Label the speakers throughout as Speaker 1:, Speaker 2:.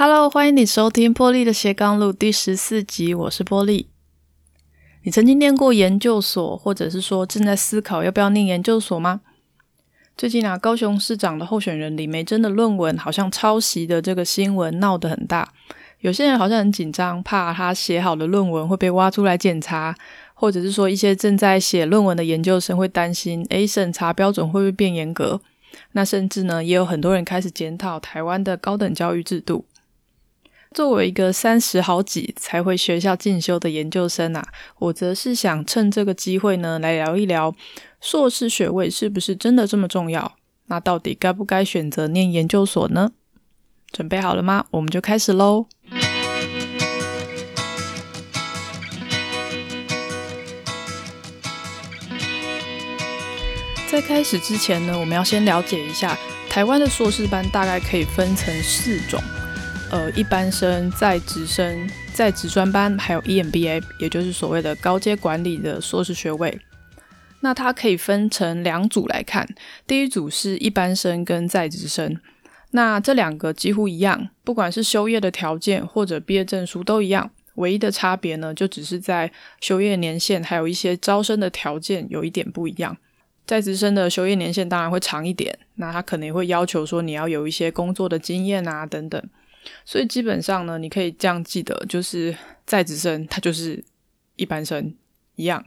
Speaker 1: Hello，欢迎你收听波莉的斜杠路第十四集，我是波莉。你曾经念过研究所，或者是说正在思考要不要念研究所吗？最近啊，高雄市长的候选人李梅珍的论文好像抄袭的这个新闻闹得很大，有些人好像很紧张，怕他写好的论文会被挖出来检查，或者是说一些正在写论文的研究生会担心，诶，审查标准会不会变严格？那甚至呢，也有很多人开始检讨台湾的高等教育制度。作为一个三十好几才回学校进修的研究生啊，我则是想趁这个机会呢，来聊一聊硕士学位是不是真的这么重要？那到底该不该选择念研究所呢？准备好了吗？我们就开始喽。在开始之前呢，我们要先了解一下台湾的硕士班大概可以分成四种。呃，一般生、在职生、在职专班，还有 EMBA，也就是所谓的高阶管理的硕士学位。那它可以分成两组来看，第一组是一般生跟在职生。那这两个几乎一样，不管是修业的条件或者毕业证书都一样，唯一的差别呢，就只是在修业年限，还有一些招生的条件有一点不一样。在职生的修业年限当然会长一点，那他可能会要求说你要有一些工作的经验啊等等。所以基本上呢，你可以这样记得，就是在职生他就是一般生一样，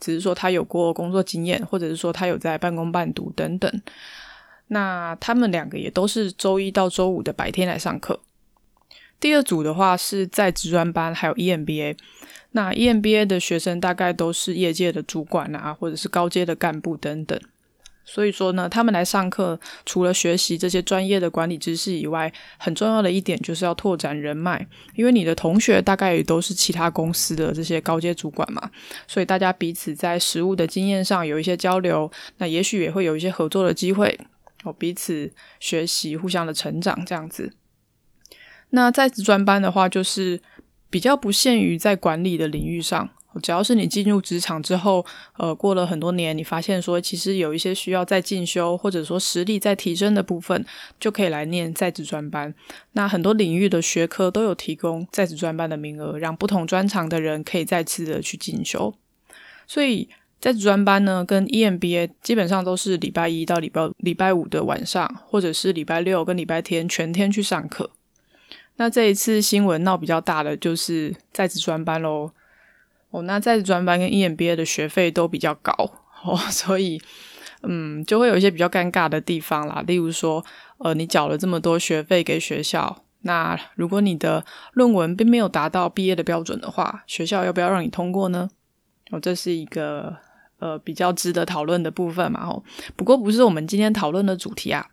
Speaker 1: 只是说他有过工作经验，或者是说他有在半工半读等等。那他们两个也都是周一到周五的白天来上课。第二组的话是在职专班，还有 EMBA。那 EMBA 的学生大概都是业界的主管啊，或者是高阶的干部等等。所以说呢，他们来上课，除了学习这些专业的管理知识以外，很重要的一点就是要拓展人脉，因为你的同学大概也都是其他公司的这些高阶主管嘛，所以大家彼此在实务的经验上有一些交流，那也许也会有一些合作的机会，哦，彼此学习，互相的成长这样子。那在职专班的话，就是比较不限于在管理的领域上。只要是你进入职场之后，呃，过了很多年，你发现说其实有一些需要再进修，或者说实力再提升的部分，就可以来念在职专班。那很多领域的学科都有提供在职专班的名额，让不同专长的人可以再次的去进修。所以在职专班呢，跟 EMBA 基本上都是礼拜一到礼拜礼拜五的晚上，或者是礼拜六跟礼拜天全天去上课。那这一次新闻闹比较大的就是在职专班喽。哦，那在职专班跟 EMBA 的学费都比较高哦，所以嗯，就会有一些比较尴尬的地方啦。例如说，呃，你缴了这么多学费给学校，那如果你的论文并没有达到毕业的标准的话，学校要不要让你通过呢？哦，这是一个呃比较值得讨论的部分嘛。哦，不过不是我们今天讨论的主题啊。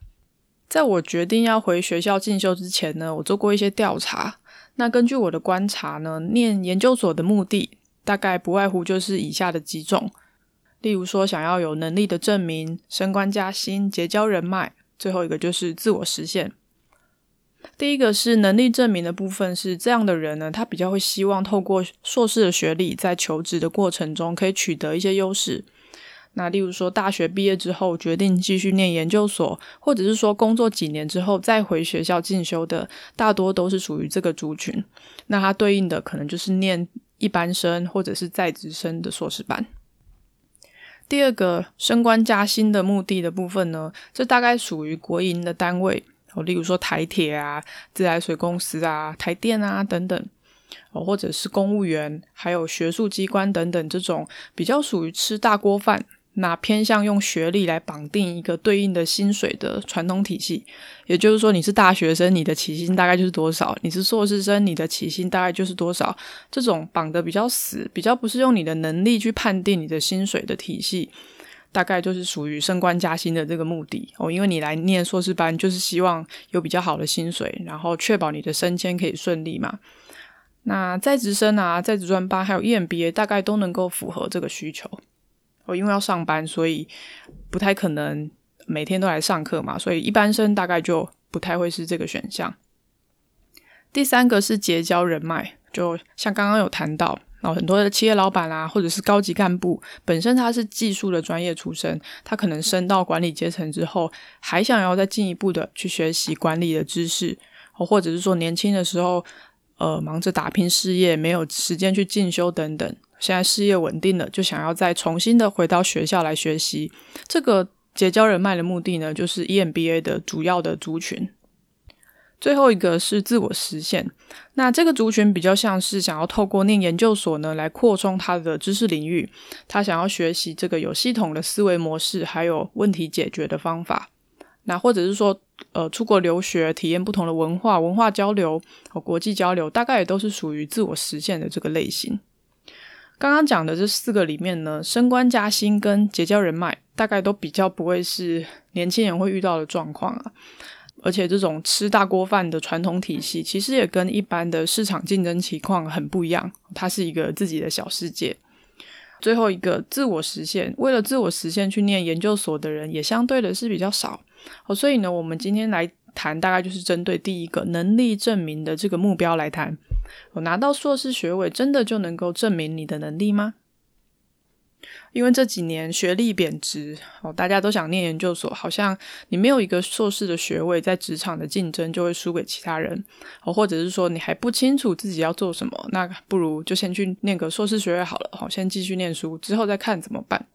Speaker 1: 在我决定要回学校进修之前呢，我做过一些调查。那根据我的观察呢，念研究所的目的。大概不外乎就是以下的几种，例如说想要有能力的证明、升官加薪、结交人脉，最后一个就是自我实现。第一个是能力证明的部分，是这样的人呢，他比较会希望透过硕士的学历，在求职的过程中可以取得一些优势。那例如说大学毕业之后决定继续念研究所，或者是说工作几年之后再回学校进修的，大多都是属于这个族群。那它对应的可能就是念。一般生或者是在职生的硕士班。第二个升官加薪的目的的部分呢，这大概属于国营的单位，哦，例如说台铁啊、自来水公司啊、台电啊等等，哦，或者是公务员，还有学术机关等等这种比较属于吃大锅饭。那偏向用学历来绑定一个对应的薪水的传统体系，也就是说，你是大学生，你的起薪大概就是多少；你是硕士生，你的起薪大概就是多少。这种绑得比较死，比较不是用你的能力去判定你的薪水的体系，大概就是属于升官加薪的这个目的哦。因为你来念硕士班，就是希望有比较好的薪水，然后确保你的升迁可以顺利嘛。那在职生啊，在职专班还有 EMBA，大概都能够符合这个需求。我因为要上班，所以不太可能每天都来上课嘛，所以一般生大概就不太会是这个选项。第三个是结交人脉，就像刚刚有谈到，然后很多的企业老板啊，或者是高级干部，本身他是技术的专业出身，他可能升到管理阶层之后，还想要再进一步的去学习管理的知识，或者是说年轻的时候，呃，忙着打拼事业，没有时间去进修等等。现在事业稳定了，就想要再重新的回到学校来学习。这个结交人脉的目的呢，就是 EMBA 的主要的族群。最后一个是自我实现，那这个族群比较像是想要透过念研究所呢，来扩充他的知识领域。他想要学习这个有系统的思维模式，还有问题解决的方法。那或者是说，呃，出国留学，体验不同的文化、文化交流和国际交流，大概也都是属于自我实现的这个类型。刚刚讲的这四个里面呢，升官加薪跟结交人脉，大概都比较不会是年轻人会遇到的状况啊。而且这种吃大锅饭的传统体系，其实也跟一般的市场竞争情况很不一样。它是一个自己的小世界。最后一个自我实现，为了自我实现去念研究所的人，也相对的是比较少。哦，所以呢，我们今天来谈，大概就是针对第一个能力证明的这个目标来谈。我拿到硕士学位，真的就能够证明你的能力吗？因为这几年学历贬值，哦，大家都想念研究所，好像你没有一个硕士的学位，在职场的竞争就会输给其他人，哦，或者是说你还不清楚自己要做什么，那不如就先去念个硕士学位好了，好，先继续念书，之后再看怎么办。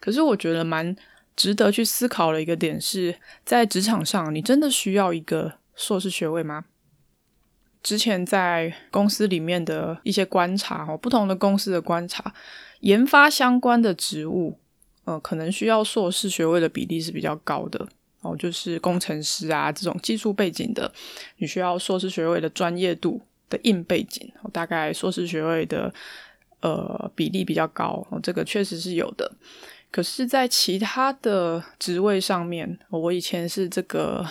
Speaker 1: 可是我觉得蛮值得去思考的一个点是，在职场上，你真的需要一个硕士学位吗？之前在公司里面的一些观察，哦，不同的公司的观察。研发相关的职务，呃，可能需要硕士学位的比例是比较高的哦，就是工程师啊这种技术背景的，你需要硕士学位的专业度的硬背景，大概硕士学位的呃比例比较高，这个确实是有的。可是，在其他的职位上面，我以前是这个。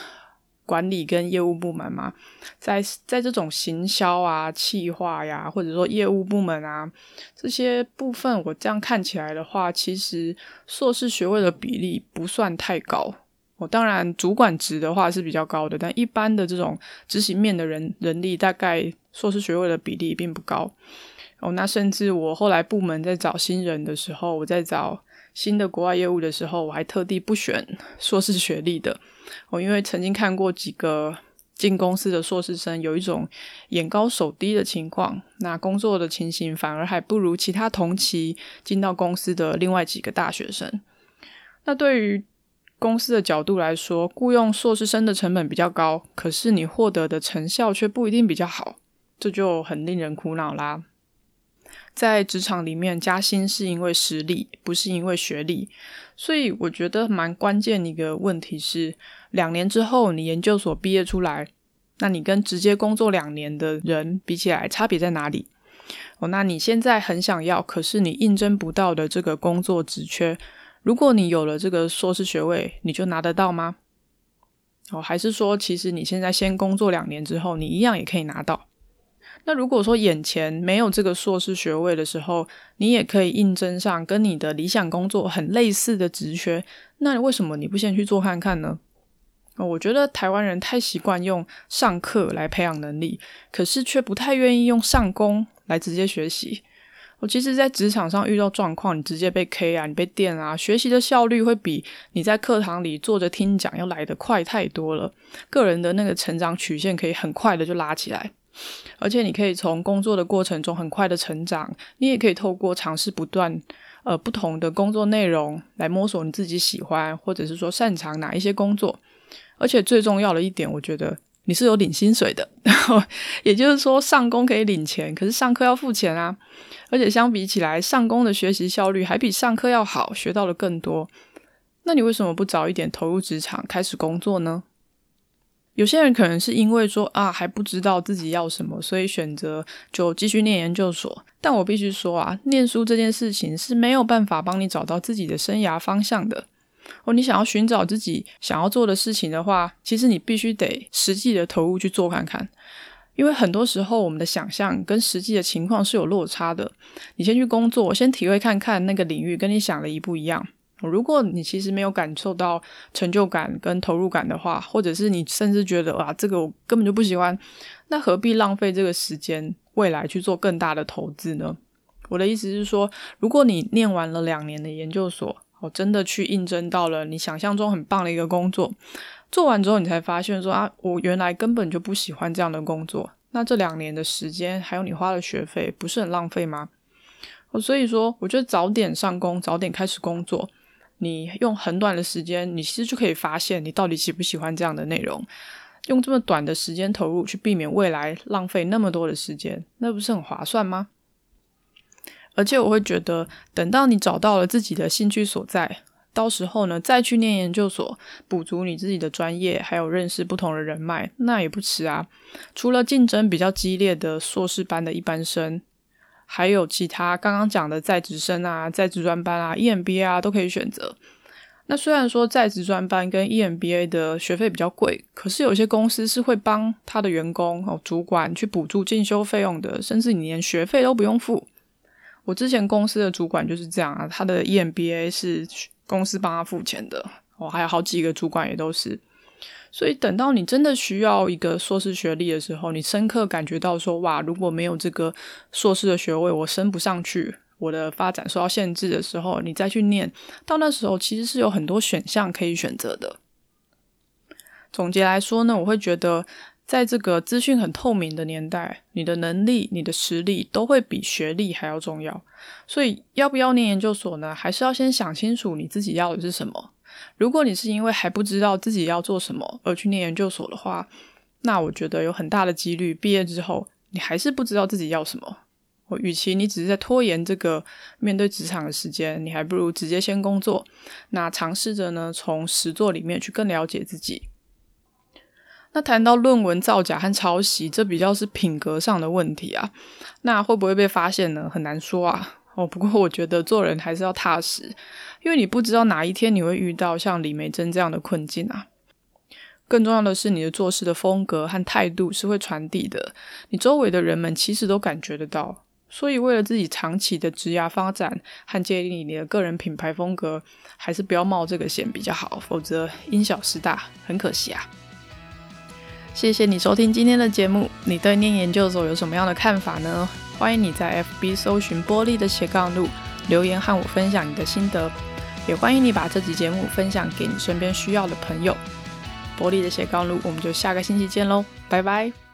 Speaker 1: 管理跟业务部门嘛，在在这种行销啊、企划呀，或者说业务部门啊这些部分，我这样看起来的话，其实硕士学位的比例不算太高。我当然主管职的话是比较高的，但一般的这种执行面的人人力，大概硕士学位的比例并不高。哦，那甚至我后来部门在找新人的时候，我在找。新的国外业务的时候，我还特地不选 硕士学历的，我因为曾经看过几个进公司的硕士生有一种眼高手低的情况，那工作的情形反而还不如其他同期进到公司的另外几个大学生。那对于公司的角度来说，雇佣硕士生的成本比较高，可是你获得的成效却不一定比较好，这就很令人苦恼啦。在职场里面加薪是因为实力，不是因为学历，所以我觉得蛮关键的一个问题是，两年之后你研究所毕业出来，那你跟直接工作两年的人比起来，差别在哪里？哦，那你现在很想要，可是你应征不到的这个工作职缺，如果你有了这个硕士学位，你就拿得到吗？哦，还是说其实你现在先工作两年之后，你一样也可以拿到？那如果说眼前没有这个硕士学位的时候，你也可以应征上跟你的理想工作很类似的职缺，那为什么你不先去做看看呢？我觉得台湾人太习惯用上课来培养能力，可是却不太愿意用上工来直接学习。我其实，在职场上遇到状况，你直接被 K 啊，你被电啊，学习的效率会比你在课堂里坐着听讲要来得快太多了，个人的那个成长曲线可以很快的就拉起来。而且你可以从工作的过程中很快的成长，你也可以透过尝试不断，呃，不同的工作内容来摸索你自己喜欢或者是说擅长哪一些工作。而且最重要的一点，我觉得你是有领薪水的，然 后也就是说上工可以领钱，可是上课要付钱啊。而且相比起来，上工的学习效率还比上课要好，学到了更多。那你为什么不早一点投入职场开始工作呢？有些人可能是因为说啊，还不知道自己要什么，所以选择就继续念研究所。但我必须说啊，念书这件事情是没有办法帮你找到自己的生涯方向的。哦，你想要寻找自己想要做的事情的话，其实你必须得实际的投入去做看看。因为很多时候我们的想象跟实际的情况是有落差的。你先去工作，先体会看看那个领域跟你想的一不一样。如果你其实没有感受到成就感跟投入感的话，或者是你甚至觉得哇，这个我根本就不喜欢，那何必浪费这个时间，未来去做更大的投资呢？我的意思是说，如果你念完了两年的研究所，哦，真的去应征到了你想象中很棒的一个工作，做完之后，你才发现说啊，我原来根本就不喜欢这样的工作。那这两年的时间，还有你花的学费，不是很浪费吗？所以说，我觉得早点上工，早点开始工作，你用很短的时间，你其实就可以发现你到底喜不喜欢这样的内容。用这么短的时间投入，去避免未来浪费那么多的时间，那不是很划算吗？而且我会觉得，等到你找到了自己的兴趣所在。到时候呢，再去念研究所，补足你自己的专业，还有认识不同的人脉，那也不迟啊。除了竞争比较激烈的硕士班的一般生，还有其他刚刚讲的在职生啊、在职专班啊、EMBA 啊都可以选择。那虽然说在职专班跟 EMBA 的学费比较贵，可是有些公司是会帮他的员工哦、主管去补助进修费用的，甚至你连学费都不用付。我之前公司的主管就是这样啊，他的 EMBA 是。公司帮他付钱的，我、哦、还有好几个主管也都是，所以等到你真的需要一个硕士学历的时候，你深刻感觉到说，哇，如果没有这个硕士的学位，我升不上去，我的发展受到限制的时候，你再去念，到那时候其实是有很多选项可以选择的。总结来说呢，我会觉得。在这个资讯很透明的年代，你的能力、你的实力都会比学历还要重要。所以，要不要念研究所呢？还是要先想清楚你自己要的是什么。如果你是因为还不知道自己要做什么而去念研究所的话，那我觉得有很大的几率毕业之后你还是不知道自己要什么。我与其你只是在拖延这个面对职场的时间，你还不如直接先工作。那尝试着呢，从实作里面去更了解自己。那谈到论文造假和抄袭，这比较是品格上的问题啊。那会不会被发现呢？很难说啊。哦，不过我觉得做人还是要踏实，因为你不知道哪一天你会遇到像李玫蓁这样的困境啊。更重要的是，你的做事的风格和态度是会传递的，你周围的人们其实都感觉得到。所以，为了自己长期的职涯发展和建立你的个人品牌风格，还是不要冒这个险比较好，否则因小失大，很可惜啊。谢谢你收听今天的节目。你对念研究所有什么样的看法呢？欢迎你在 FB 搜寻“玻璃的斜杠路”，留言和我分享你的心得。也欢迎你把这集节目分享给你身边需要的朋友。玻璃的斜杠路，我们就下个星期见喽，拜拜。